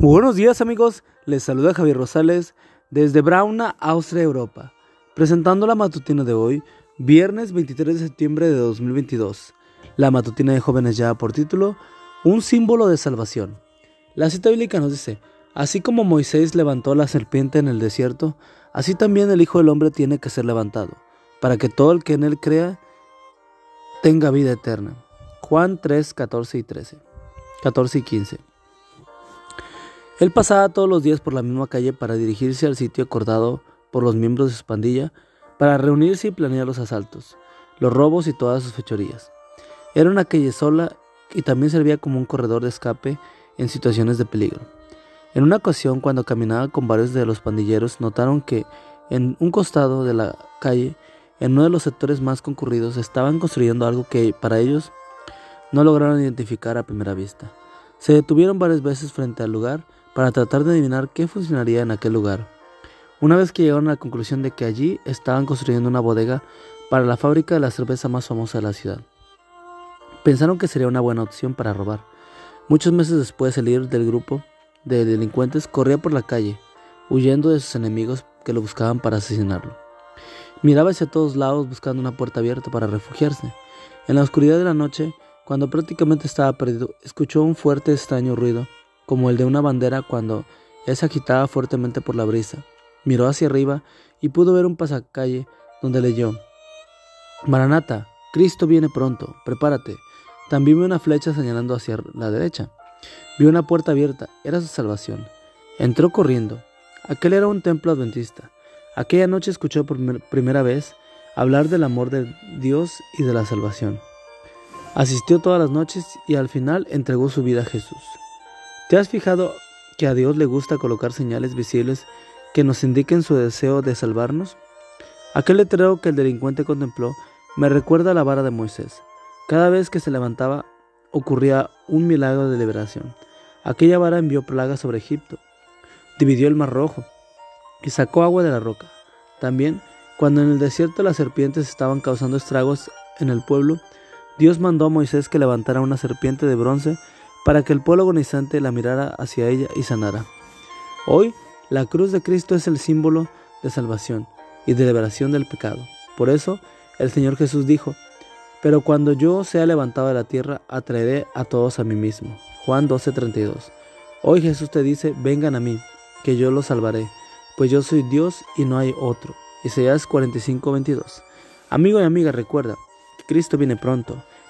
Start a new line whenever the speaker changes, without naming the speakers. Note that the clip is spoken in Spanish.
Buenos días amigos, les saluda Javier Rosales desde Brauna, Austria, Europa, presentando la matutina de hoy, viernes 23 de septiembre de 2022. La matutina de jóvenes ya por título, Un símbolo de salvación. La cita bíblica nos dice, así como Moisés levantó la serpiente en el desierto, así también el Hijo del Hombre tiene que ser levantado, para que todo el que en él crea tenga vida eterna. Juan 3, 14 y 13. 14 y 15. Él pasaba todos los días por la misma calle para dirigirse al sitio acordado por los miembros de su pandilla para reunirse y planear los asaltos, los robos y todas sus fechorías. Era una calle sola y también servía como un corredor de escape en situaciones de peligro. En una ocasión, cuando caminaba con varios de los pandilleros, notaron que en un costado de la calle, en uno de los sectores más concurridos, estaban construyendo algo que para ellos no lograron identificar a primera vista. Se detuvieron varias veces frente al lugar para tratar de adivinar qué funcionaría en aquel lugar. Una vez que llegaron a la conclusión de que allí estaban construyendo una bodega para la fábrica de la cerveza más famosa de la ciudad. Pensaron que sería una buena opción para robar. Muchos meses después el líder del grupo de delincuentes corría por la calle, huyendo de sus enemigos que lo buscaban para asesinarlo. Miraba hacia todos lados buscando una puerta abierta para refugiarse. En la oscuridad de la noche, cuando prácticamente estaba perdido, escuchó un fuerte extraño ruido como el de una bandera cuando es agitada fuertemente por la brisa. Miró hacia arriba y pudo ver un pasacalle donde leyó, Maranata, Cristo viene pronto, prepárate. También vio una flecha señalando hacia la derecha. Vio una puerta abierta, era su salvación. Entró corriendo. Aquel era un templo adventista. Aquella noche escuchó por primera vez hablar del amor de Dios y de la salvación. Asistió todas las noches y al final entregó su vida a Jesús. ¿Te has fijado que a Dios le gusta colocar señales visibles que nos indiquen su deseo de salvarnos? Aquel letrero que el delincuente contempló me recuerda a la vara de Moisés. Cada vez que se levantaba ocurría un milagro de liberación. Aquella vara envió plagas sobre Egipto, dividió el mar rojo y sacó agua de la roca. También, cuando en el desierto las serpientes estaban causando estragos en el pueblo, Dios mandó a Moisés que levantara una serpiente de bronce para que el pueblo agonizante la mirara hacia ella y sanara. Hoy, la cruz de Cristo es el símbolo de salvación y de liberación del pecado. Por eso, el Señor Jesús dijo, pero cuando yo sea levantado de la tierra, atraeré a todos a mí mismo. Juan 12:32. Hoy Jesús te dice, vengan a mí, que yo los salvaré, pues yo soy Dios y no hay otro. Isaías 45:22. Amigo y amiga, recuerda que Cristo viene pronto